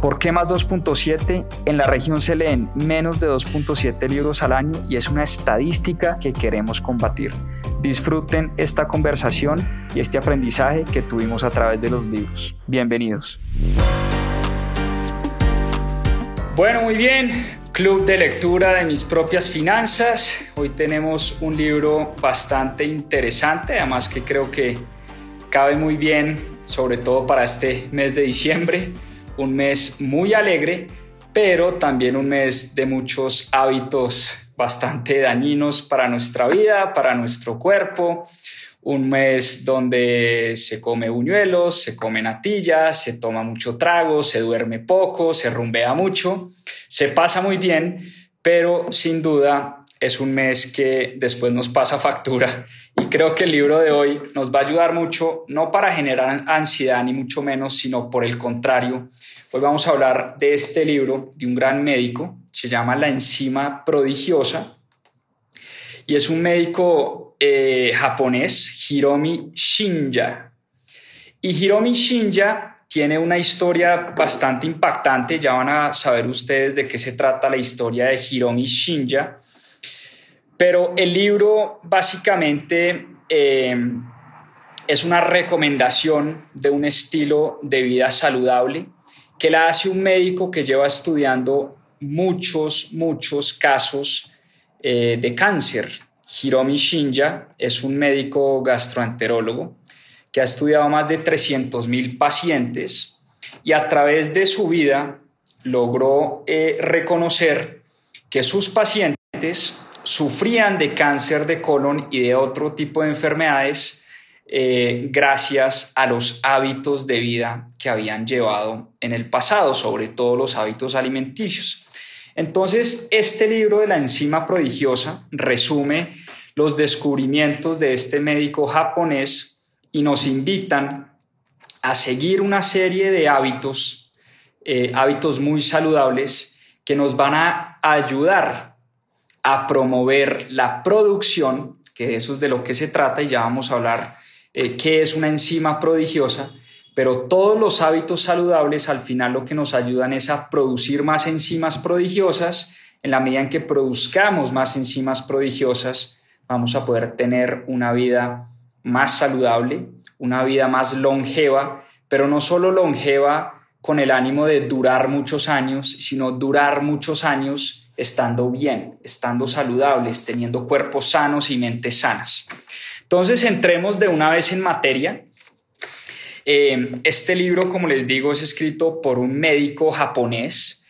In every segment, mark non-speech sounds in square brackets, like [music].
¿Por qué más 2.7? En la región se leen menos de 2.7 libros al año y es una estadística que queremos combatir. Disfruten esta conversación y este aprendizaje que tuvimos a través de los libros. Bienvenidos. Bueno, muy bien. Club de lectura de mis propias finanzas. Hoy tenemos un libro bastante interesante, además que creo que cabe muy bien, sobre todo para este mes de diciembre, un mes muy alegre, pero también un mes de muchos hábitos bastante dañinos para nuestra vida, para nuestro cuerpo. Un mes donde se come buñuelos, se come natillas, se toma mucho trago, se duerme poco, se rumbea mucho, se pasa muy bien, pero sin duda es un mes que después nos pasa factura y creo que el libro de hoy nos va a ayudar mucho, no para generar ansiedad ni mucho menos, sino por el contrario. Hoy vamos a hablar de este libro de un gran médico, se llama La enzima prodigiosa y es un médico eh, japonés, Hiromi Shinja. Y Hiromi Shinja tiene una historia bastante impactante, ya van a saber ustedes de qué se trata la historia de Hiromi Shinja pero el libro básicamente eh, es una recomendación de un estilo de vida saludable que la hace un médico que lleva estudiando muchos, muchos casos eh, de cáncer. Hiromi Shinja es un médico gastroenterólogo que ha estudiado más de 300.000 pacientes y a través de su vida logró eh, reconocer que sus pacientes sufrían de cáncer de colon y de otro tipo de enfermedades eh, gracias a los hábitos de vida que habían llevado en el pasado, sobre todo los hábitos alimenticios. Entonces, este libro de la enzima prodigiosa resume los descubrimientos de este médico japonés y nos invitan a seguir una serie de hábitos, eh, hábitos muy saludables que nos van a ayudar a promover la producción, que eso es de lo que se trata y ya vamos a hablar eh, qué es una enzima prodigiosa, pero todos los hábitos saludables al final lo que nos ayudan es a producir más enzimas prodigiosas. En la medida en que produzcamos más enzimas prodigiosas, vamos a poder tener una vida más saludable, una vida más longeva, pero no solo longeva con el ánimo de durar muchos años, sino durar muchos años estando bien, estando saludables, teniendo cuerpos sanos y mentes sanas. Entonces, entremos de una vez en materia. Eh, este libro, como les digo, es escrito por un médico japonés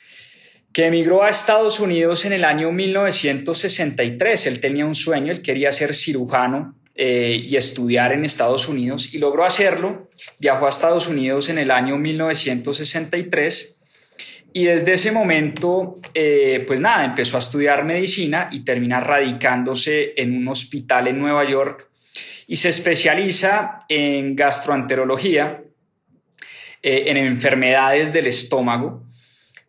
que emigró a Estados Unidos en el año 1963. Él tenía un sueño, él quería ser cirujano eh, y estudiar en Estados Unidos y logró hacerlo. Viajó a Estados Unidos en el año 1963 y desde ese momento, eh, pues nada, empezó a estudiar medicina y termina radicándose en un hospital en Nueva York y se especializa en gastroenterología, eh, en enfermedades del estómago.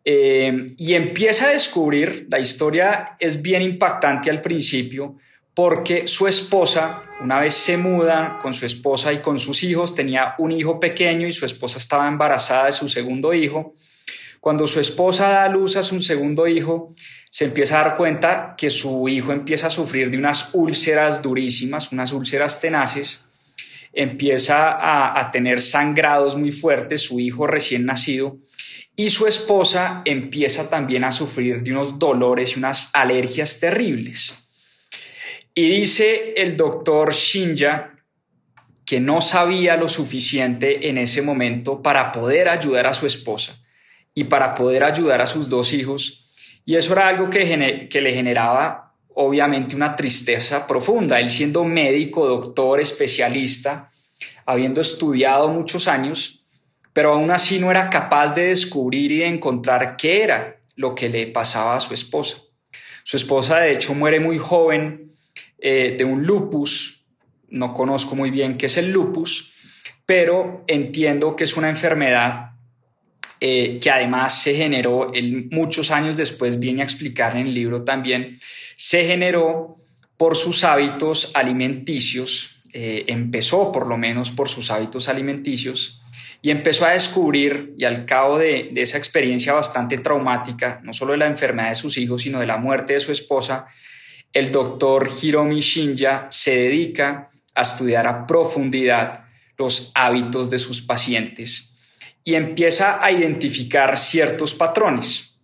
Eh, y empieza a descubrir, la historia es bien impactante al principio, porque su esposa, una vez se muda con su esposa y con sus hijos, tenía un hijo pequeño y su esposa estaba embarazada de su segundo hijo. Cuando su esposa da a luz a su segundo hijo, se empieza a dar cuenta que su hijo empieza a sufrir de unas úlceras durísimas, unas úlceras tenaces, empieza a, tener sangrados muy fuertes, su hijo recién nacido, y su esposa empieza también a sufrir de unos dolores y unas alergias terribles. Y dice el doctor Shinja que no sabía lo suficiente en ese momento para poder ayudar a su esposa y para poder ayudar a sus dos hijos y eso era algo que, que le generaba obviamente una tristeza profunda. Él siendo médico, doctor, especialista, habiendo estudiado muchos años, pero aún así no era capaz de descubrir y de encontrar qué era lo que le pasaba a su esposa. Su esposa, de hecho, muere muy joven eh, de un lupus. No conozco muy bien qué es el lupus, pero entiendo que es una enfermedad eh, que además se generó muchos años después, viene a explicar en el libro también, se generó por sus hábitos alimenticios, eh, empezó por lo menos por sus hábitos alimenticios y empezó a descubrir, y al cabo de, de esa experiencia bastante traumática, no solo de la enfermedad de sus hijos, sino de la muerte de su esposa, el doctor Hiromi Shinja se dedica a estudiar a profundidad los hábitos de sus pacientes y empieza a identificar ciertos patrones,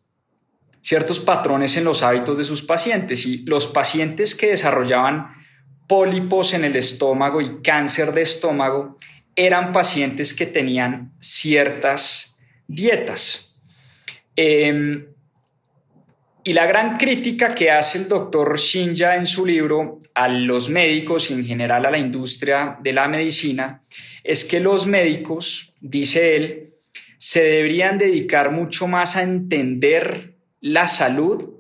ciertos patrones en los hábitos de sus pacientes. Y los pacientes que desarrollaban pólipos en el estómago y cáncer de estómago eran pacientes que tenían ciertas dietas. Em, y la gran crítica que hace el doctor Shinja en su libro a los médicos y en general a la industria de la medicina es que los médicos, dice él, se deberían dedicar mucho más a entender la salud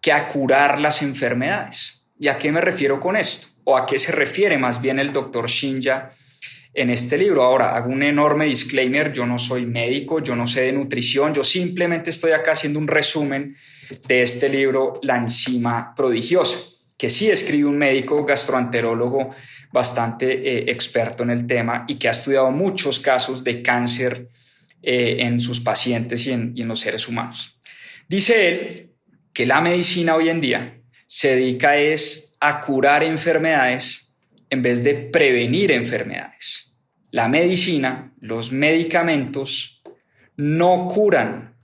que a curar las enfermedades. ¿Y a qué me refiero con esto? ¿O a qué se refiere más bien el doctor Shinja en este libro? Ahora, hago un enorme disclaimer, yo no soy médico, yo no sé de nutrición, yo simplemente estoy acá haciendo un resumen de este libro, La enzima prodigiosa, que sí escribe un médico gastroenterólogo bastante eh, experto en el tema y que ha estudiado muchos casos de cáncer eh, en sus pacientes y en, los seres humanos. Dice él que la medicina hoy en día se dedica es a curar enfermedades en vez de prevenir enfermedades. La medicina, los medicamentos, no curan,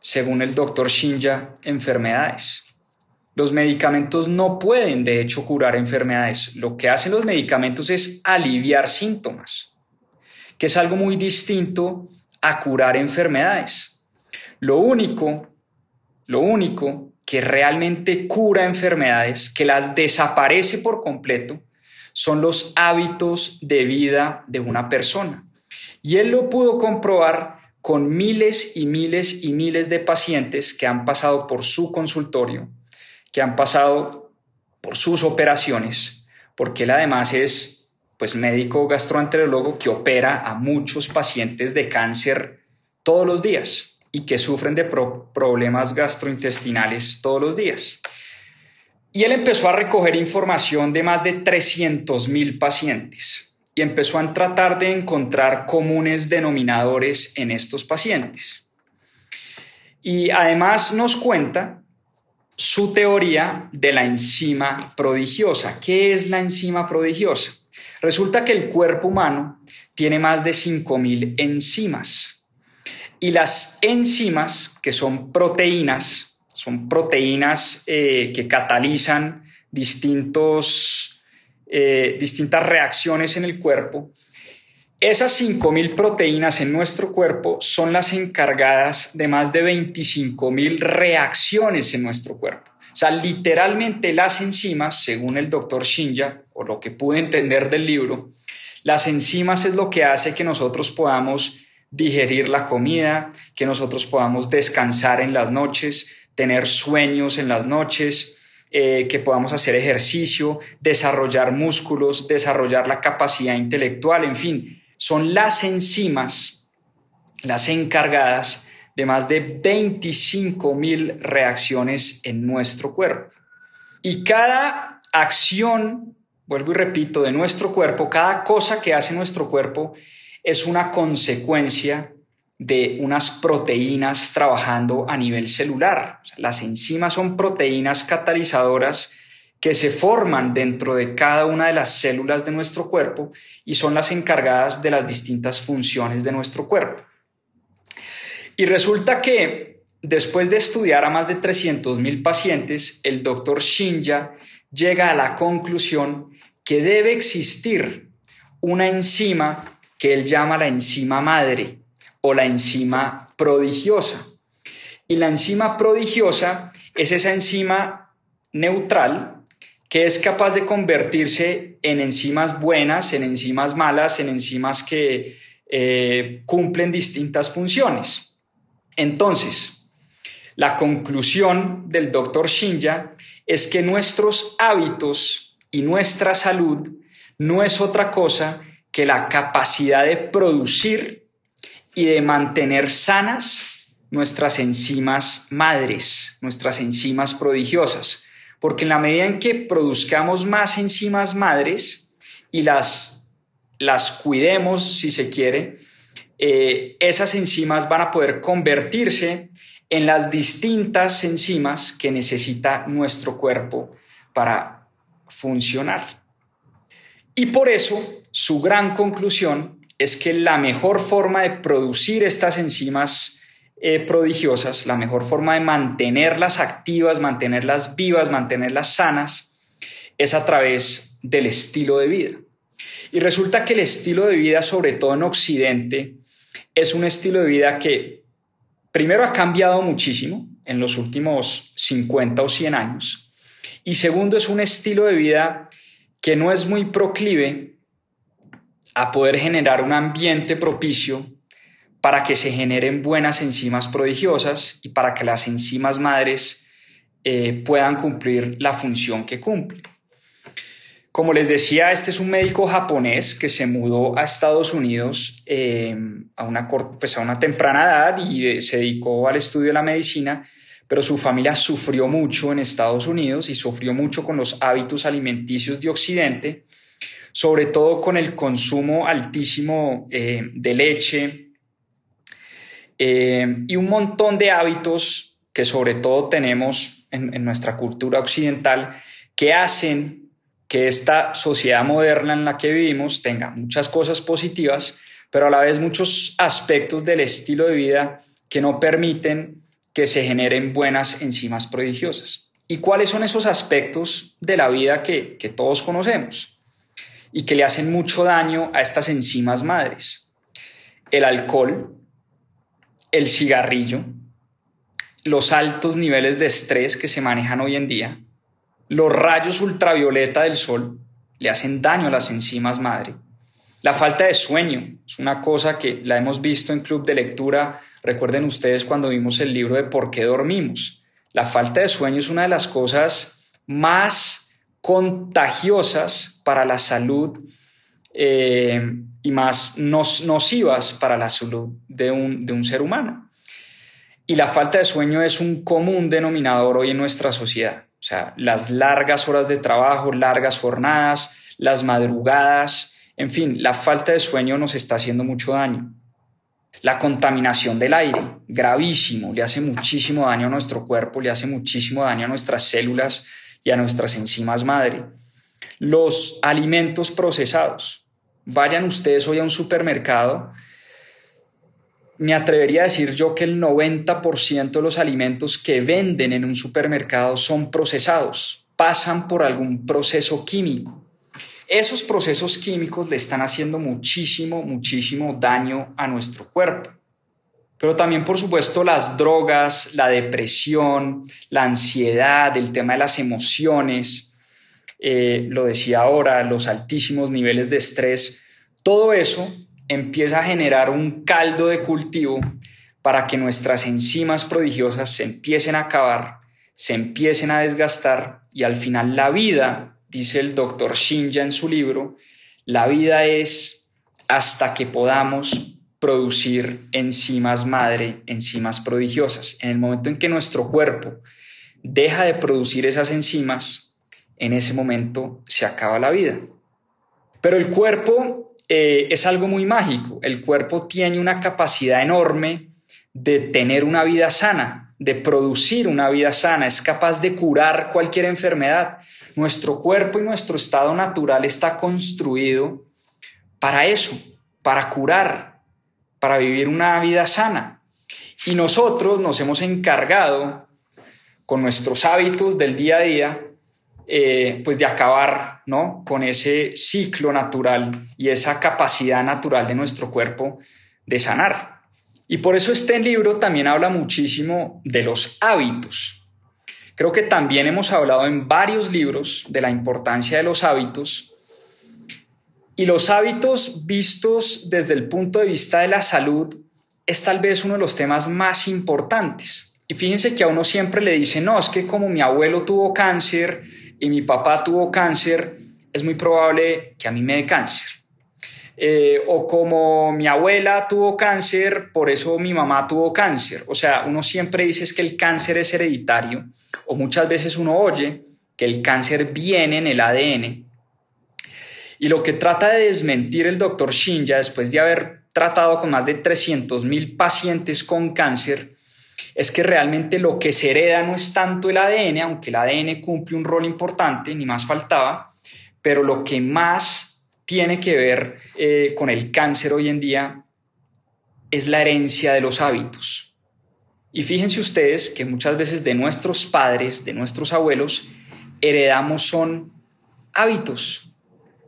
según el doctor Shinja, enfermedades. Los medicamentos no pueden, de hecho, curar enfermedades. Lo que hacen los medicamentos es aliviar síntomas, que es algo muy distinto a curar enfermedades. Lo único, lo único que realmente cura enfermedades, que las desaparece por completo, son los hábitos de vida de una persona. Y él lo pudo comprobar con miles y miles y miles de pacientes que han pasado por su consultorio, que han pasado por sus operaciones, porque él además es pues médico gastroenterólogo que opera a muchos pacientes de cáncer todos los días y que sufren de problemas gastrointestinales todos los días. Y él empezó a recoger información de más de 300 mil pacientes y empezó a tratar de encontrar comunes denominadores en estos pacientes. Y además nos cuenta su teoría de la enzima prodigiosa. ¿Qué es la enzima prodigiosa? Resulta que el cuerpo humano tiene más de 5.000 enzimas. Y las enzimas, que son proteínas, son proteínas eh, que catalizan distintos, eh, distintas reacciones en el cuerpo. Esas 5.000 proteínas en nuestro cuerpo son las encargadas de más de 25.000 reacciones en nuestro cuerpo. O sea, literalmente las enzimas, según el doctor Shinja, o lo que pude entender del libro, las enzimas es lo que hace que nosotros podamos digerir la comida, que nosotros podamos descansar en las noches, tener sueños en las noches, eh, que podamos hacer ejercicio, desarrollar músculos, desarrollar la capacidad intelectual, en fin, son las enzimas las encargadas de más de 25 mil reacciones en nuestro cuerpo. Y cada acción, vuelvo y repito, de nuestro cuerpo, cada cosa que hace nuestro cuerpo es una consecuencia de unas proteínas trabajando a nivel celular. las enzimas son proteínas catalizadoras que se forman dentro de cada una de las células de nuestro cuerpo y son las encargadas de las distintas funciones de nuestro cuerpo. Y resulta que después de estudiar a más de 300.000 pacientes, el doctor Shinja llega a la conclusión que debe existir una enzima que él llama la enzima madre o la enzima prodigiosa. Y la enzima prodigiosa es esa enzima neutral que es capaz de convertirse en enzimas buenas, en enzimas malas, en enzimas que eh, cumplen distintas funciones. Entonces, la conclusión del doctor Shinja es que nuestros hábitos y nuestra salud no es otra cosa que la capacidad de producir y de mantener sanas nuestras enzimas madres, nuestras enzimas prodigiosas. Porque en la medida en que produzcamos más enzimas madres y las, las cuidemos, si se quiere, eh, esas enzimas van a poder convertirse en las distintas enzimas que necesita nuestro cuerpo para funcionar. Y por eso su gran conclusión es que la mejor forma de producir estas enzimas eh, prodigiosas, la mejor forma de mantenerlas activas, mantenerlas vivas, mantenerlas sanas, es a través del estilo de vida. Y resulta que el estilo de vida, sobre todo en Occidente, es un estilo de vida que primero ha cambiado muchísimo en los últimos 50 o 100 años. Y segundo, es un estilo de vida que no es muy proclive a poder generar un ambiente propicio para que se generen buenas enzimas prodigiosas y para que las enzimas madres eh, puedan cumplir la función que cumplen. Como les decía, este es un médico japonés que se mudó a Estados Unidos eh, a, una, pues a una temprana edad y eh, se dedicó al estudio de la medicina, pero su familia sufrió mucho en Estados Unidos y sufrió mucho con los hábitos alimenticios de Occidente, sobre todo con el consumo altísimo eh, de leche y un montón de hábitos que sobre todo tenemos en nuestra cultura occidental que hacen que esta sociedad moderna en la que vivimos tenga muchas cosas positivas, pero a la vez muchos aspectos del estilo de vida que no permiten que se generen buenas enzimas prodigiosas. ¿Y cuáles son esos aspectos de la vida que, que todos conocemos y que le hacen mucho daño a estas enzimas madres? El alcohol, el cigarrillo, los altos niveles de estrés que se manejan hoy en día, los rayos ultravioleta del sol le hacen daño a las enzimas madre. La falta de sueño es una cosa que la hemos visto en club de lectura. Recuerden ustedes cuando vimos el libro de ¿Por qué dormimos? La falta de sueño es una de las cosas más contagiosas para la salud eh, y más nocivas para la salud de un, de un ser humano. Y la falta de sueño es un común denominador hoy en nuestra sociedad. O sea, las largas horas de trabajo, largas jornadas, las madrugadas, en fin, la falta de sueño nos está haciendo mucho daño. La contaminación del aire, gravísimo, le hace muchísimo daño a nuestro cuerpo, le hace muchísimo daño a nuestras células y a nuestras enzimas madre. Los alimentos procesados. Vayan ustedes hoy a un supermercado me atrevería a decir yo que el 90% de los alimentos que venden en un supermercado son procesados, pasan por algún proceso químico. Esos procesos químicos le están haciendo muchísimo, muchísimo daño a nuestro cuerpo. Pero también, por supuesto, las drogas, la depresión, la ansiedad, el tema de las emociones, eh, lo decía ahora, los altísimos niveles de estrés, todo eso empieza a generar un caldo de cultivo para que nuestras enzimas prodigiosas se empiecen a acabar, se empiecen a desgastar y al final la vida, dice el doctor Shinja en su libro, la vida es hasta que podamos producir enzimas madre, enzimas prodigiosas. En el momento en que nuestro cuerpo deja de producir esas enzimas, en ese momento se acaba la vida. Pero el cuerpo eh, es algo muy mágico. El cuerpo tiene una capacidad enorme de tener una vida sana, de producir una vida sana, es capaz de curar cualquier enfermedad. Nuestro cuerpo y nuestro estado natural está construido para eso, para curar, para vivir una vida sana. Y nosotros nos hemos encargado con nuestros hábitos del día a día, eh, pues de acabar ¿no? con ese ciclo natural y esa capacidad natural de nuestro cuerpo de sanar. Y por eso este libro también habla muchísimo de los hábitos. Creo que también hemos hablado en varios libros de la importancia de los hábitos. Y los hábitos vistos desde el punto de vista de la salud es tal vez uno de los temas más importantes. Y fíjense que a uno siempre le dice, no, es que como mi abuelo tuvo cáncer y mi papá tuvo cáncer, es muy probable que a mí me dé cáncer. Eh, o como mi abuela tuvo cáncer, por eso mi mamá tuvo cáncer. O sea, uno siempre dice que el cáncer es hereditario, o muchas veces uno oye que el cáncer viene en el ADN. Y lo que trata de desmentir el doctor Shinja, después de haber tratado con más de 300 mil pacientes con cáncer, es que realmente lo que se hereda no es tanto el ADN, aunque el ADN cumple un rol importante, ni más faltaba, pero lo que más tiene que ver eh, con el cáncer hoy en día es la herencia de los hábitos. Y fíjense ustedes que muchas veces de nuestros padres, de nuestros abuelos, heredamos son hábitos.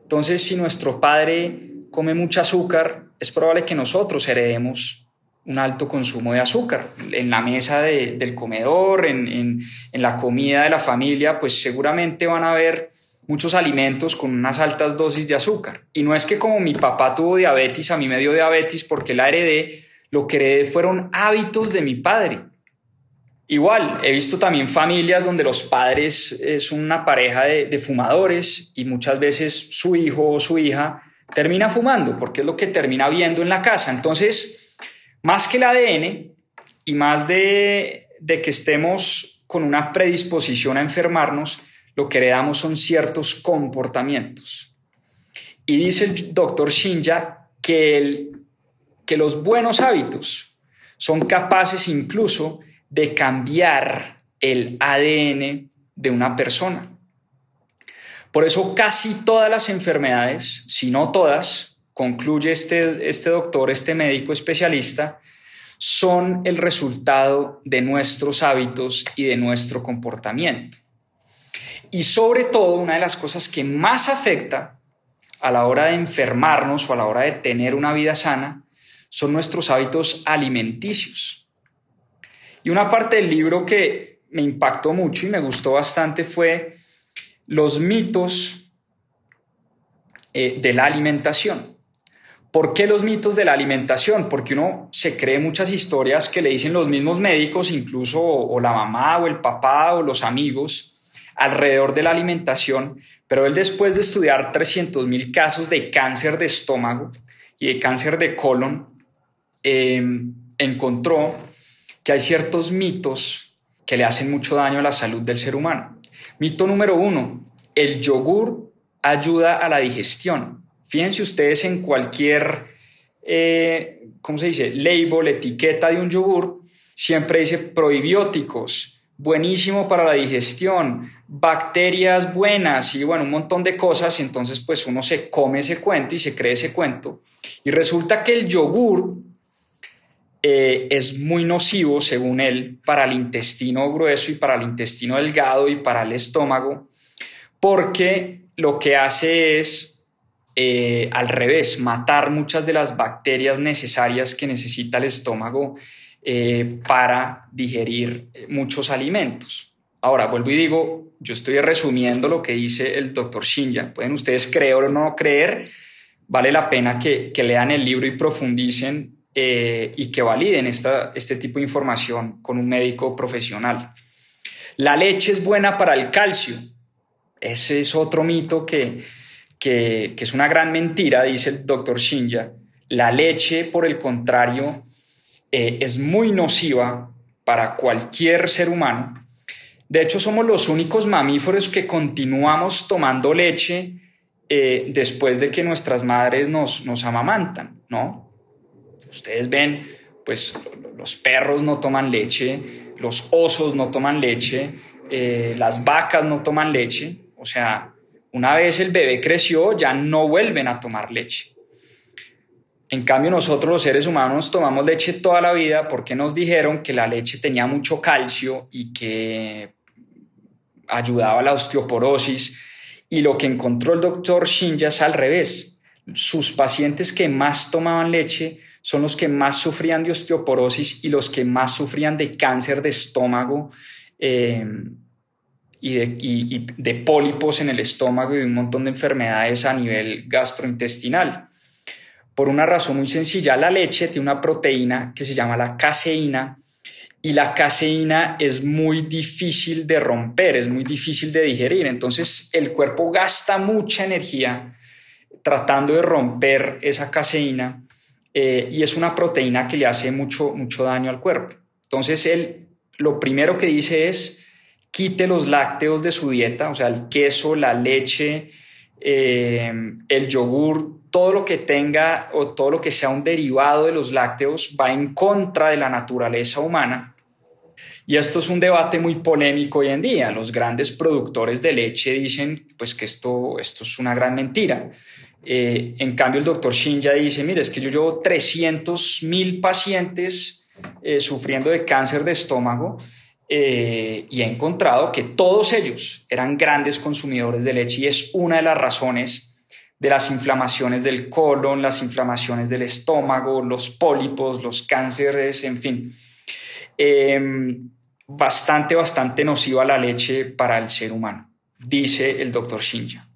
Entonces, si nuestro padre come mucho azúcar, es probable que nosotros heredemos un alto consumo de azúcar. En la mesa del comedor, en, en la comida de la familia, pues seguramente van a haber muchos alimentos con unas altas dosis de azúcar. Y no es que como mi papá tuvo diabetes, a mí me dio diabetes porque la heredé, lo que heredé fueron hábitos de mi padre. Igual, he visto también familias donde los padres eh, son una pareja de, de fumadores y muchas veces su hijo o su hija termina fumando porque es lo que termina viendo en la casa. Entonces, más que el ADN y más de, que estemos con una predisposición a enfermarnos, lo que heredamos son ciertos comportamientos. Y dice el doctor Shinja que, el, que los buenos hábitos son capaces incluso de cambiar el ADN de una persona. Por eso casi todas las enfermedades, si no todas, concluye este, este doctor, este médico especialista, son el resultado de nuestros hábitos y de nuestro comportamiento. Y sobre todo, una de las cosas que más afecta a la hora de enfermarnos o a la hora de tener una vida sana son nuestros hábitos alimenticios. Y una parte del libro que me impactó mucho y me gustó bastante fue los mitos eh, de la alimentación. ¿Por qué los mitos de la alimentación? Porque uno se cree muchas historias que le dicen los mismos médicos, incluso o la mamá o el papá o los amigos, alrededor de la alimentación, pero él después de estudiar 300.000 casos de cáncer de estómago y de cáncer de colon, em, encontró que hay ciertos mitos que le hacen mucho daño a la salud del ser humano. Mito número uno, el yogur ayuda a la digestión. Fíjense ustedes en cualquier, eh, ¿cómo se dice? Label, etiqueta de un yogur, siempre dice probióticos, buenísimo para la digestión, bacterias buenas y bueno, un montón de cosas. Y entonces pues uno se come ese cuento y se cree ese cuento. Y resulta que el yogur eh, es muy nocivo, según él, para el intestino grueso y para el intestino delgado y para el estómago, porque lo que hace es eh, al revés, matar muchas de las bacterias necesarias que necesita el estómago eh, para digerir eh, muchos alimentos. Ahora, vuelvo y digo, yo estoy resumiendo lo que dice el doctor Shinja. Pueden ustedes creer o no creer, vale la pena que, lean el libro y profundicen y que validen esta, este tipo de información con un médico profesional. La leche es buena para el calcio. Ese es otro mito que, que, es una gran mentira, dice el doctor Shinja. La leche, por el contrario, eh, es muy nociva para cualquier ser humano. De hecho, somos los únicos mamíferos que continuamos tomando leche eh, después de que nuestras madres nos, nos amamantan, ¿no? Ustedes ven, pues los perros no toman leche, los osos no toman leche, eh, las vacas no toman leche, o sea, una vez el bebé creció ya no vuelven a tomar leche. En cambio, nosotros los seres humanos tomamos leche toda la vida porque nos dijeron que la leche tenía mucho calcio y que ayudaba a la osteoporosis. Y lo que encontró el doctor Shinja es al revés. Sus pacientes que más tomaban leche son los que más sufrían de osteoporosis y los que más sufrían de cáncer de estómago eh, y, de, y pólipos en el estómago y un montón de enfermedades a nivel gastrointestinal. Por una razón muy sencilla, la leche tiene una proteína que se llama la caseína y la caseína es muy difícil de romper, es muy difícil de digerir. Entonces el cuerpo gasta mucha energía tratando de romper esa caseína eh, y es una proteína que le hace mucho, mucho daño al cuerpo. Entonces él lo primero que dice es quite los lácteos de su dieta, o sea, el queso, la leche, eh, el yogur, todo lo que tenga o todo lo que sea un derivado de los lácteos va en contra de la naturaleza humana. Y esto es un debate muy polémico hoy en día. Los grandes productores de leche dicen pues que esto, esto es una gran mentira. Eh, en cambio, el doctor Shinja dice, mire, es que yo llevo 300 mil pacientes eh, sufriendo de cáncer de estómago eh, y he encontrado que todos ellos eran grandes consumidores de leche y es una de las razones de las inflamaciones del colon, las inflamaciones del estómago, los pólipos, los cánceres, en fin. Em, bastante, bastante nociva la leche para el ser humano, dice el doctor Shinja.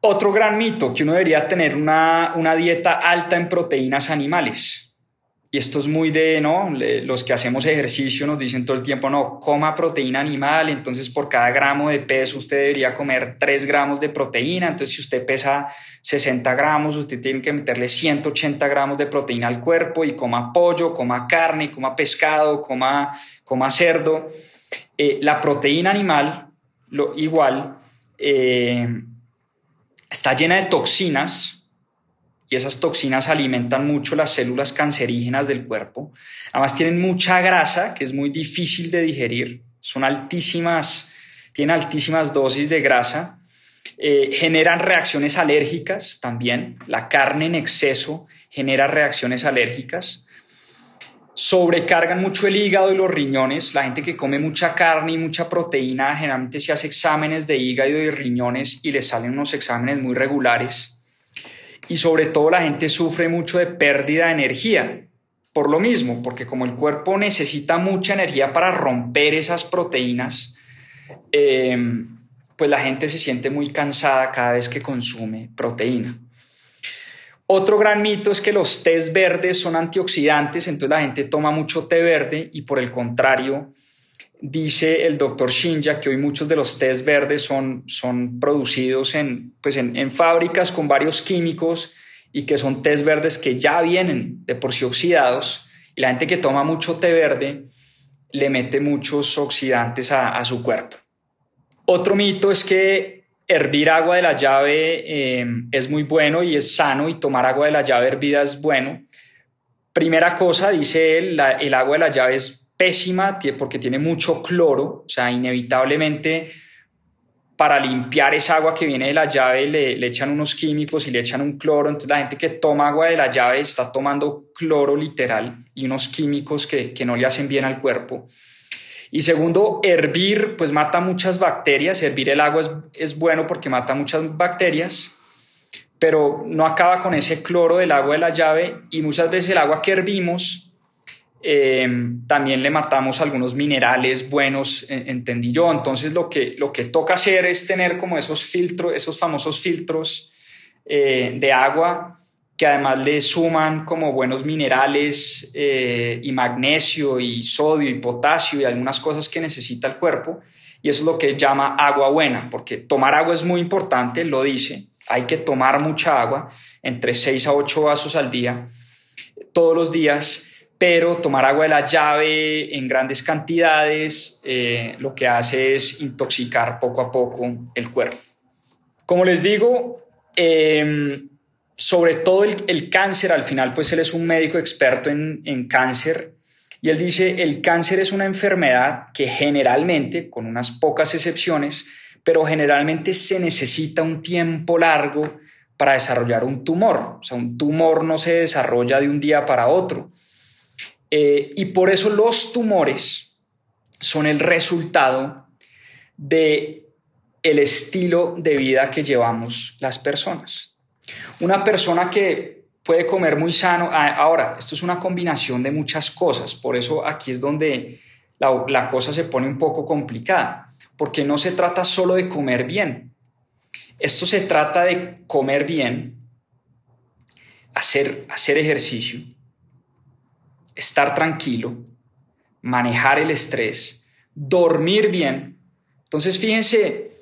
Otro gran mito, que uno debería tener una, una dieta alta en proteínas animales y esto es muy de, ¿no? Los que hacemos ejercicio nos dicen todo el tiempo, no, coma proteína animal, entonces por cada gramo de peso usted debería comer 3 gramos de proteína, entonces si usted pesa 60 gramos, usted tiene que meterle 180 gramos de proteína al cuerpo y coma pollo, coma carne, coma pescado, coma, coma cerdo. Eh, la proteína animal, lo, igual, eh, está llena de toxinas, y esas toxinas alimentan mucho las células cancerígenas del cuerpo. Además tienen mucha grasa que es muy difícil de digerir, son altísimas, tienen altísimas dosis de grasa, eh, generan reacciones alérgicas también, la carne en exceso genera reacciones alérgicas, sobrecargan mucho el hígado y los riñones, la gente que come mucha carne y mucha proteína generalmente se hace exámenes de hígado y de riñones y les salen unos exámenes muy regulares y sobre todo la gente sufre mucho de pérdida de energía. Por lo mismo, porque como el cuerpo necesita mucha energía para romper esas proteínas, eh, pues la gente se siente muy cansada cada vez que consume proteína. Otro gran mito es que los tés verdes son antioxidantes, entonces la gente toma mucho té verde y por el contrario, dice el doctor Shinja que hoy muchos de los tés verdes son, son producidos en, pues en, fábricas con varios químicos y que son tés verdes que ya vienen de por sí oxidados y la gente que toma mucho té verde le mete muchos oxidantes a, su cuerpo. Otro mito es que hervir agua de la llave eh, es muy bueno y es sano y tomar agua de la llave hervida es bueno. Primera cosa, dice él, el agua de la llave es pésima porque tiene mucho cloro, o sea, inevitablemente para limpiar esa agua que viene de la llave le, echan unos químicos y le echan un cloro, entonces la gente que toma agua de la llave está tomando cloro literal y unos químicos que, no le hacen bien al cuerpo. Y segundo, hervir pues mata muchas bacterias, hervir el agua es, es bueno porque mata muchas bacterias, pero no acaba con ese cloro del agua de la llave y muchas veces el agua que hervimos eh, también le matamos algunos minerales buenos, entendí yo. Entonces lo que, lo que toca hacer es tener como esos filtros, esos famosos filtros eh, de agua que además le suman como buenos minerales eh, y magnesio y sodio y potasio y algunas cosas que necesita el cuerpo. Y eso es lo que llama agua buena, porque tomar agua es muy importante, lo dice. Hay que tomar mucha agua, entre 6 a 8 vasos al día, todos los días pero tomar agua de la llave en grandes cantidades eh, lo que hace es intoxicar poco a poco el cuerpo. Como les digo, em, sobre todo el, cáncer, al final pues él es un médico experto en, en cáncer y él dice, el cáncer es una enfermedad que generalmente, con unas pocas excepciones, pero generalmente se necesita un tiempo largo para desarrollar un tumor. O sea, un tumor no se desarrolla de un día para otro. Eh, y por eso los tumores son el resultado de el estilo de vida que llevamos las personas. Una persona que puede comer muy sano, ah, ahora, esto es una combinación de muchas cosas, por eso aquí es donde la, la cosa se pone un poco complicada, porque no se trata solo de comer bien, esto se trata de comer bien, hacer, hacer ejercicio, estar tranquilo, manejar el estrés, dormir bien. Entonces, fíjense,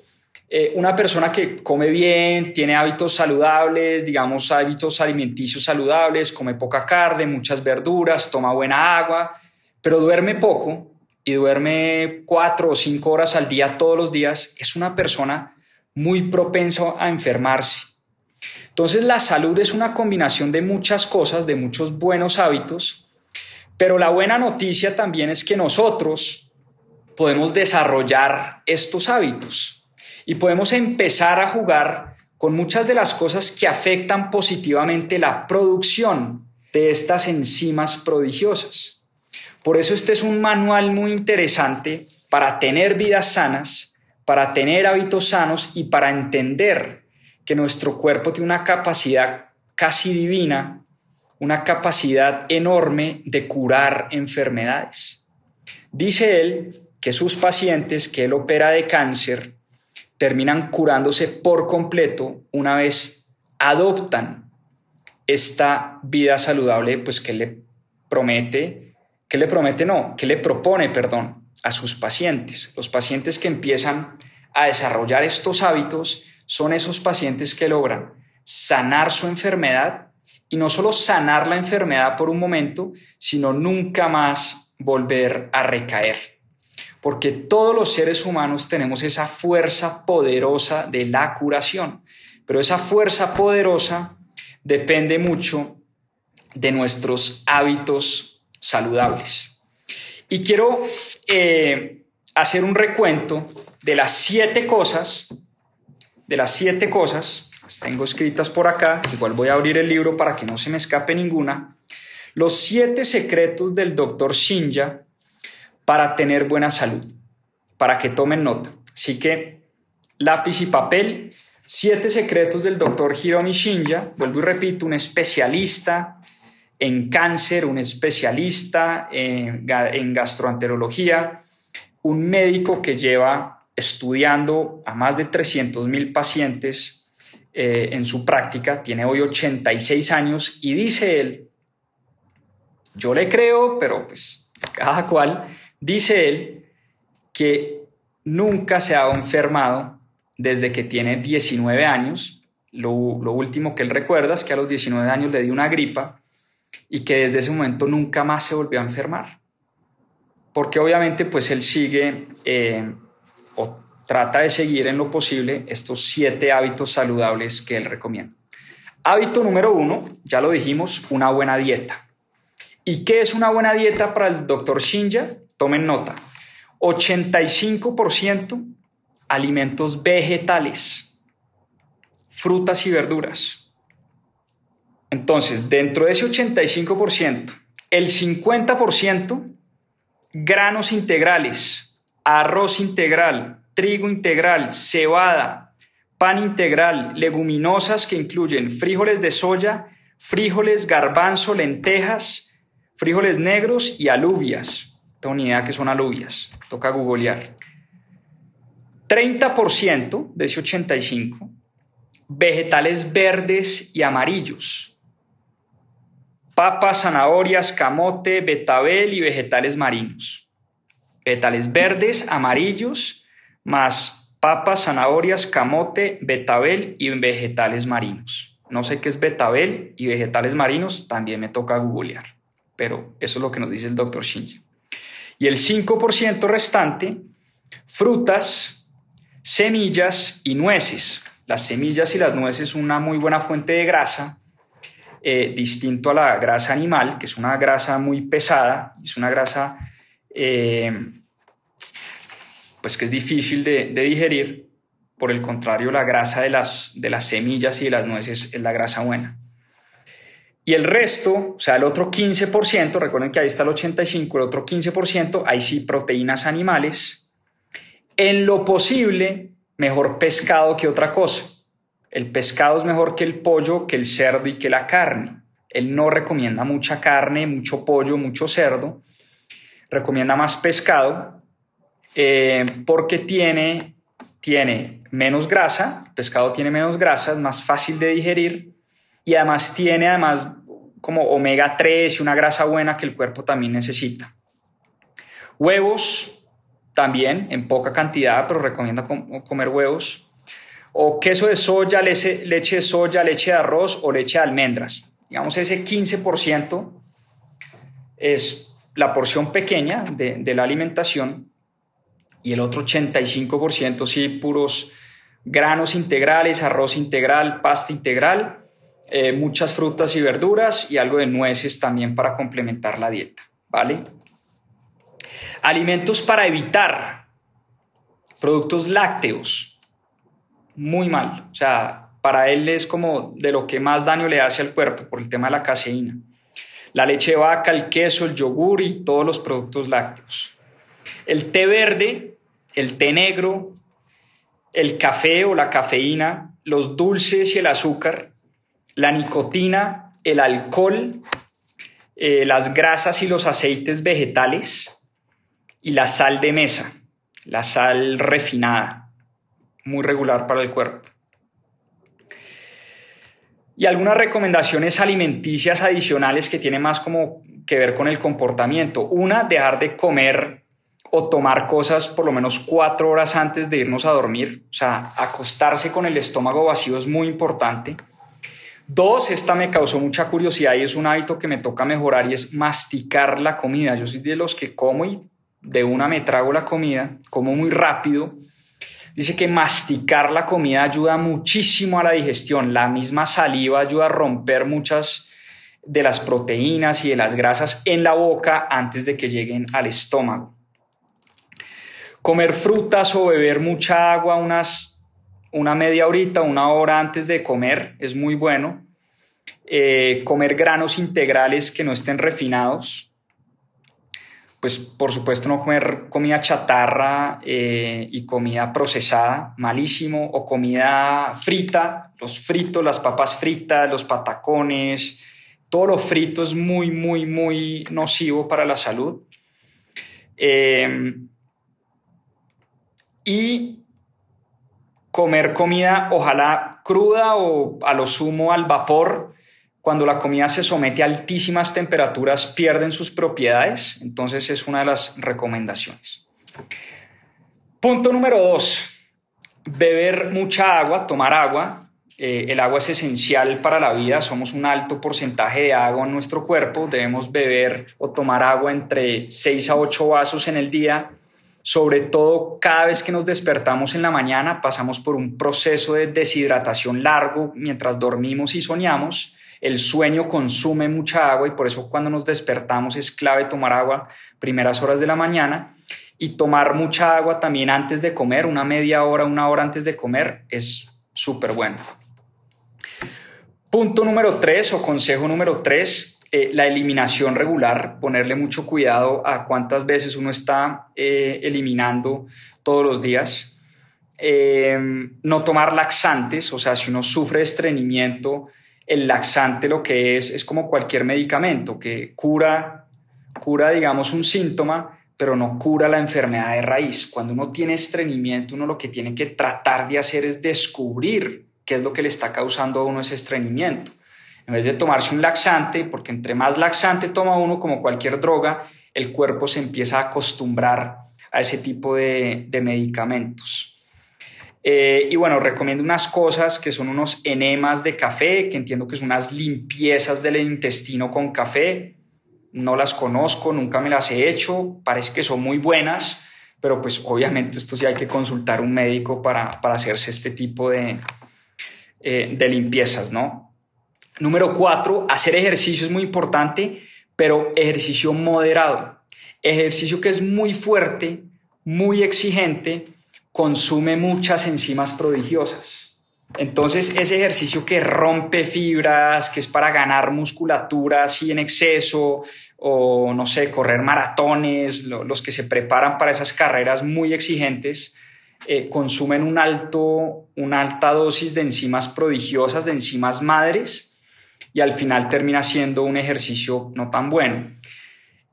eh, una persona que come bien, tiene hábitos saludables, digamos hábitos alimenticios saludables, come poca carne, muchas verduras, toma buena agua, pero duerme poco y duerme cuatro o cinco horas al día todos los días, es una persona muy propensa a enfermarse. Entonces la salud es una combinación de muchas cosas, de muchos buenos hábitos, pero la buena noticia también es que nosotros podemos desarrollar estos hábitos y podemos empezar a jugar con muchas de las cosas que afectan positivamente la producción de estas enzimas prodigiosas. Por eso este es un manual muy interesante para tener vidas sanas, para tener hábitos sanos y para entender que nuestro cuerpo tiene una capacidad casi divina una capacidad enorme de curar enfermedades. Dice él que sus pacientes que él opera de cáncer terminan curándose por completo una vez adoptan esta vida saludable, pues que le promete, que le promete no, que le propone, perdón, a sus pacientes. Los pacientes que empiezan a desarrollar estos hábitos son esos pacientes que logran sanar su enfermedad y no solo sanar la enfermedad por un momento, sino nunca más volver a recaer. Porque todos los seres humanos tenemos esa fuerza poderosa de la curación, pero esa fuerza poderosa depende mucho de nuestros hábitos saludables. Y quiero eh, hacer un recuento de las siete cosas, de las siete cosas tengo escritas por acá, igual voy a abrir el libro para que no se me escape ninguna. Los siete secretos del doctor Shinja para tener buena salud, para que tomen nota. Así que lápiz y papel, siete secretos del doctor Hiromi Shinja, vuelvo y repito, un especialista en cáncer, un especialista en, en gastroenterología, un médico que lleva estudiando a más de 300 mil pacientes eh, en su práctica, tiene hoy 86 años y dice él, yo le creo, pero pues cada cual, dice él que nunca se ha enfermado desde que tiene 19 años. Lo, lo, último que él recuerda es que a los 19 años le dio una gripa y que desde ese momento nunca más se volvió a enfermar. Porque obviamente pues él sigue eh, trata de seguir en lo posible estos siete hábitos saludables que él recomienda. Hábito número uno, ya lo dijimos, una buena dieta. ¿Y qué es una buena dieta para el doctor Shinja? Tomen nota. 85% alimentos vegetales, frutas y verduras. Entonces, dentro de ese 85%, el 50% granos integrales, arroz integral, trigo integral, cebada, pan integral, leguminosas que incluyen frijoles de soya, frijoles, garbanzo, lentejas, frijoles negros y alubias. Tengo ni idea que son alubias, toca googlear. 30% de ese 85, vegetales verdes y amarillos. Papas, zanahorias, camote, betabel y vegetales marinos. Vegetales verdes, amarillos más papas, zanahorias, camote, betabel y vegetales marinos. No sé qué es betabel y vegetales marinos, también me toca googlear. pero eso es lo que nos dice el doctor Shinji. Y el 5% restante, frutas, semillas y nueces. Las semillas y las nueces son una muy buena fuente de grasa, eh, distinto a la grasa animal, que es una grasa muy pesada, es una grasa eh, pues que es difícil de, digerir. Por el contrario, la grasa de las, de las semillas y de las nueces es la grasa buena. Y el resto, o sea, el otro 15%, recuerden que ahí está el 85%, el otro 15%, ahí sí proteínas animales. En lo posible, mejor pescado que otra cosa. El pescado es mejor que el pollo, que el cerdo y que la carne. Él no recomienda mucha carne, mucho pollo, mucho cerdo. Recomienda más pescado eh, porque tiene, tiene menos grasa. El pescado tiene menos grasa, es más fácil de digerir y además tiene además como omega 3 y una grasa buena que el cuerpo también necesita. Huevos también en poca cantidad, pero recomienda comer huevos. O queso de soya, leche, leche de soya, leche de arroz o leche de almendras. Digamos, ese 15% es la porción pequeña de, de la alimentación y el otro 85% sí puros granos integrales, arroz integral, pasta integral eh, muchas frutas y verduras y algo de nueces también para complementar la dieta, ¿vale? Alimentos para evitar productos lácteos, muy mal, o sea, para él es como de lo que más daño le hace al cuerpo por el tema de la caseína. La leche de vaca, el queso, el yogur y todos los productos lácteos. El té verde, el té negro, el café o la cafeína, los dulces y el azúcar la nicotina, el alcohol, eh, las grasas y los aceites vegetales y la sal de mesa, la sal refinada, muy regular para el cuerpo. Y algunas recomendaciones alimenticias adicionales que tienen más como que ver con el comportamiento. Una, dejar de comer o tomar cosas por lo menos cuatro horas antes de irnos a dormir. O sea, acostarse con el estómago vacío es muy importante. Dos, esta me causó mucha curiosidad y es un hábito que me toca mejorar y es masticar la comida. Yo soy de los que como y de una me trago la comida, como muy rápido. Dice que masticar la comida ayuda muchísimo a la digestión. La misma saliva ayuda a romper muchas de las proteínas y de las grasas en la boca antes de que lleguen al estómago. Comer frutas o beber mucha agua unas una media horita, una hora antes de comer es muy bueno. Eh, comer granos integrales que no estén refinados. Pues por supuesto no comer comida chatarra eh, y comida procesada, malísimo, o comida frita, los fritos, las papas fritas, los patacones, todo lo frito es muy, muy, muy nocivo para la salud. Eh, y comer comida ojalá cruda o a lo sumo al vapor. Cuando la comida se somete a altísimas temperaturas pierden sus propiedades, entonces es una de las recomendaciones. Punto número dos, beber mucha agua, tomar agua. Eh, el agua es esencial para la vida, somos un alto porcentaje de agua en nuestro cuerpo, debemos beber o tomar agua entre 6 a 8 vasos en el día sobre todo cada vez que nos despertamos en la mañana pasamos por un proceso de deshidratación largo mientras dormimos y soñamos. El sueño consume mucha agua y por eso cuando nos despertamos es clave tomar agua primeras horas de la mañana y tomar mucha agua también antes de comer, una media hora, una hora antes de comer es súper bueno. Punto número tres o consejo número tres, eh, la eliminación regular, ponerle mucho cuidado a cuántas veces uno está eh, eliminando todos los días. Em, no tomar laxantes, o sea, si uno sufre estreñimiento, el laxante lo que es es como cualquier medicamento que cura, cura, digamos, un síntoma, pero no cura la enfermedad de raíz. Cuando uno tiene estreñimiento, uno lo que tiene que tratar de hacer es descubrir qué es lo que le está causando a uno ese estreñimiento en vez de tomarse un laxante, porque entre más laxante toma uno, como cualquier droga, el cuerpo se empieza a acostumbrar a ese tipo de, medicamentos. Eh, y bueno, recomiendo unas cosas que son unos enemas de café, que entiendo que son unas limpiezas del intestino con café. no las conozco, nunca me las he hecho, parece que son muy buenas, pero pues obviamente esto sí hay que consultar un médico para, hacerse este tipo de, eh, de limpiezas, ¿no? Número cuatro, hacer ejercicio es muy importante, pero ejercicio moderado. Ejercicio que es muy fuerte, muy exigente, consume muchas enzimas prodigiosas. Entonces, ese ejercicio que rompe fibras, que es para ganar musculatura así en exceso, o no sé, correr maratones, los que se preparan para esas carreras muy exigentes, eh, consumen un alto, una alta dosis de enzimas prodigiosas, de enzimas madres, y al final termina siendo un ejercicio no tan bueno.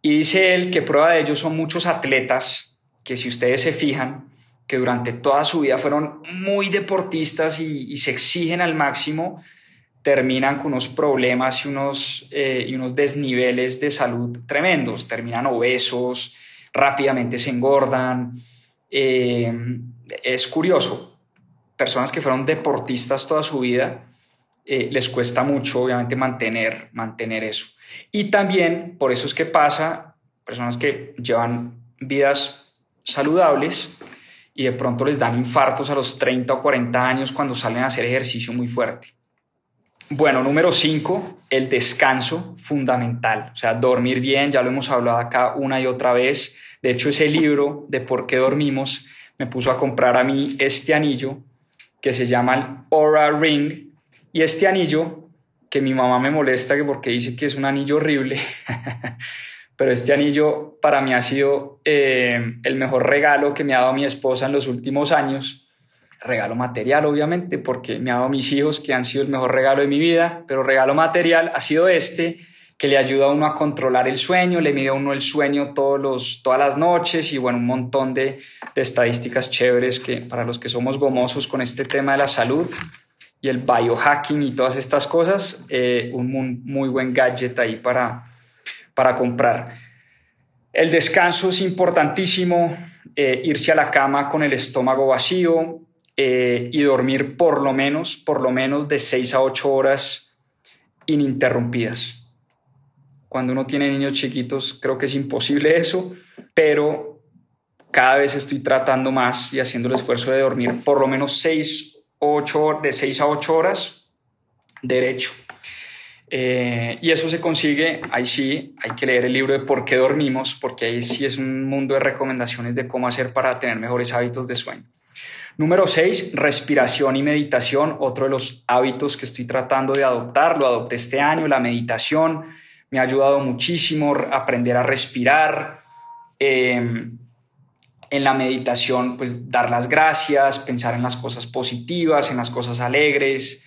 Y dice él que prueba de ello son muchos atletas que si ustedes se fijan, que durante toda su vida fueron muy deportistas y, se exigen al máximo, terminan con unos problemas y unos, eh, y unos desniveles de salud tremendos, terminan obesos, rápidamente se engordan. Eh, es curioso, personas que fueron deportistas toda su vida, eh, les cuesta mucho obviamente mantener, mantener eso. Y también, por eso es que pasa, personas que llevan vidas saludables, y de pronto les dan infartos a los 30 o 40 años cuando salen a hacer ejercicio muy fuerte. Bueno, número 5, el descanso fundamental, o sea, dormir bien, ya lo hemos hablado acá una y otra vez. De hecho, ese libro de por qué dormimos me puso a comprar a mí este anillo que se llama el Aura Ring y este anillo que mi mamá me molesta que porque dice que es un anillo horrible [laughs] pero este anillo para mí ha sido eh, el mejor regalo que me ha dado mi esposa en los últimos años. Regalo material, obviamente, porque me ha dado a mis hijos, que han sido el mejor regalo de mi vida, pero regalo material ha sido este, que le ayuda a uno a controlar el sueño, le mide a uno el sueño todos los, todas las noches y bueno, un montón de, estadísticas chéveres que para los que somos gomosos con este tema de la salud y el biohacking y todas estas cosas, eh, un muy buen gadget ahí para, para comprar. El descanso es importantísimo, eh, irse a la cama con el estómago vacío eh, y dormir por lo menos, por lo menos de 6 a 8 horas ininterrumpidas. Cuando uno tiene niños chiquitos creo que es imposible eso, pero cada vez estoy tratando más y haciendo el esfuerzo de dormir por lo menos 6, 8, de 6 a 8 horas derecho. Eh, y eso se consigue, ahí sí, hay que leer el libro de por qué dormimos, porque ahí sí es un mundo de recomendaciones de cómo hacer para tener mejores hábitos de sueño. Número 6, respiración y meditación, otro de los hábitos que estoy tratando de adoptar, lo adopté este año, la meditación, me ha ayudado muchísimo a aprender a respirar. Em, en la meditación, pues dar las gracias, pensar en las cosas positivas, en las cosas alegres,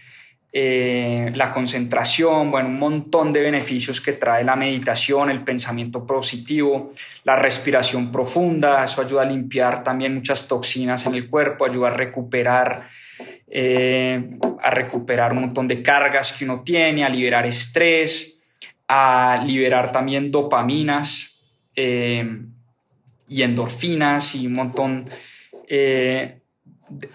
eh, la concentración, bueno, un montón de beneficios que trae la meditación, el pensamiento positivo, la respiración profunda, eso ayuda a limpiar también muchas toxinas en el cuerpo, ayuda a recuperar, eh, a recuperar un montón de cargas que uno tiene, a liberar estrés, a liberar también dopaminas eh, y endorfinas y un montón de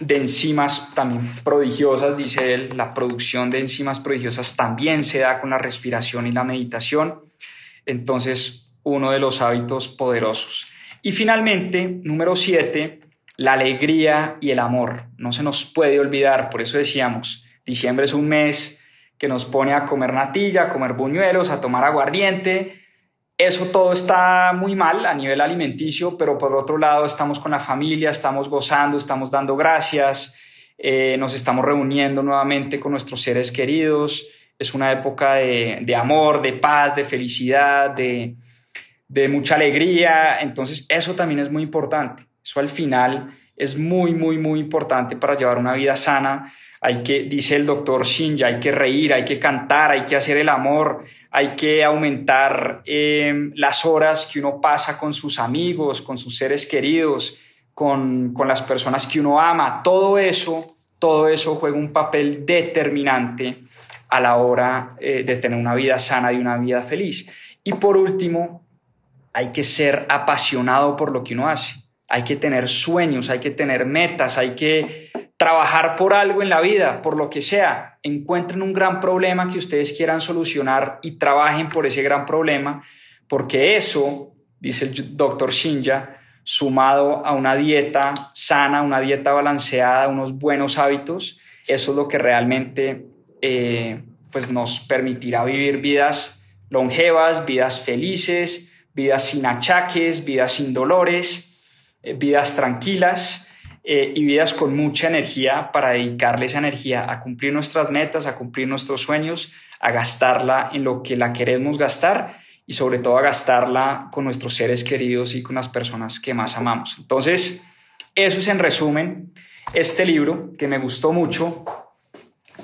enzimas también prodigiosas, dice él, la producción de enzimas prodigiosas también se da con la respiración y la meditación. Entonces, uno de los hábitos poderosos. Y finalmente, número siete, la alegría y el amor. No se nos puede olvidar, por eso decíamos, diciembre es un mes que nos pone a comer natilla, a comer buñuelos, a tomar aguardiente, eso todo está muy mal a nivel alimenticio, pero por otro lado estamos con la familia, estamos gozando, estamos dando gracias, eh, nos estamos reuniendo nuevamente con nuestros seres queridos. Es una época de, amor, de paz, de felicidad, de, de mucha alegría. Entonces eso también es muy importante. Eso al final es muy, muy, muy importante para llevar una vida sana hay que, dice el doctor Shinja, hay que reír, hay que cantar, hay que hacer el amor, hay que aumentar em, las horas que uno pasa con sus amigos, con sus seres queridos, con, las personas que uno ama. Todo eso, todo eso juega un papel determinante a la hora eh, de tener una vida sana y una vida feliz. Y por último, hay que ser apasionado por lo que uno hace. Hay que tener sueños, hay que tener metas, hay que trabajar por algo en la vida, por lo que sea, encuentren un gran problema que ustedes quieran solucionar y trabajen por ese gran problema, porque eso, dice el doctor Shinja, sumado a una dieta sana, una dieta balanceada, unos buenos hábitos, eso es lo que realmente eh, pues nos permitirá vivir vidas longevas, vidas felices, vidas sin achaques, vidas sin dolores, eh, vidas tranquilas eh, y vidas con mucha energía para dedicarle esa energía a cumplir nuestras metas, a cumplir nuestros sueños, a gastarla en lo que la queremos gastar y sobre todo a gastarla con nuestros seres queridos y con las personas que más amamos. Entonces, eso es en resumen este libro que me gustó mucho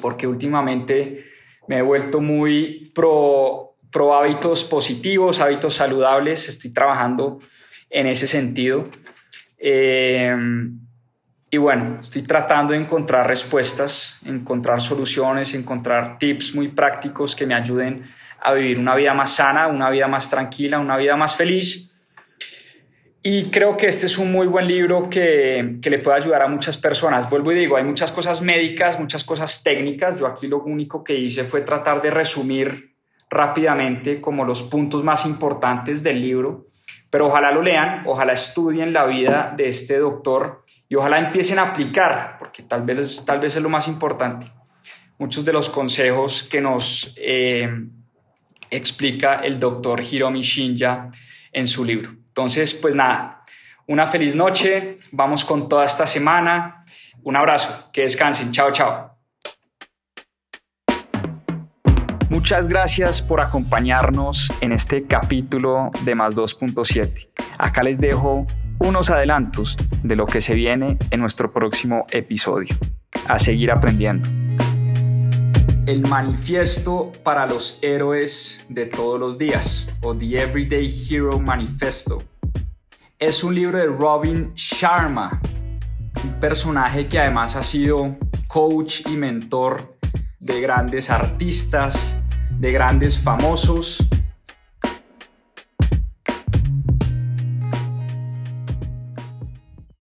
porque últimamente me he vuelto muy pro, pro hábitos positivos, hábitos saludables, estoy trabajando en ese sentido. Eh, y bueno, estoy tratando de encontrar respuestas, encontrar soluciones, encontrar tips muy prácticos que me ayuden a vivir una vida más sana, una vida más tranquila, una vida más feliz. Y creo que este es un muy buen libro que, que, le puede ayudar a muchas personas. Vuelvo y digo, hay muchas cosas médicas, muchas cosas técnicas. Yo aquí lo único que hice fue tratar de resumir rápidamente como los puntos más importantes del libro. Pero ojalá lo lean, ojalá estudien la vida de este doctor y ojalá empiecen a aplicar, porque tal vez, tal vez es lo más importante. Muchos de los consejos que nos... Eh, explica el doctor Hiromi Shinja en su libro. Entonces, pues nada, una feliz noche, vamos con toda esta semana. Un abrazo, que descansen, chao, chao. Muchas gracias por acompañarnos en este capítulo de Más 2.7. Acá les dejo unos adelantos de lo que se viene en nuestro próximo episodio. A seguir aprendiendo. El manifiesto para los héroes de todos los días, o The Everyday Hero Manifesto. Es un libro de Robin Sharma, un personaje que además ha sido coach y mentor de grandes artistas, de grandes famosos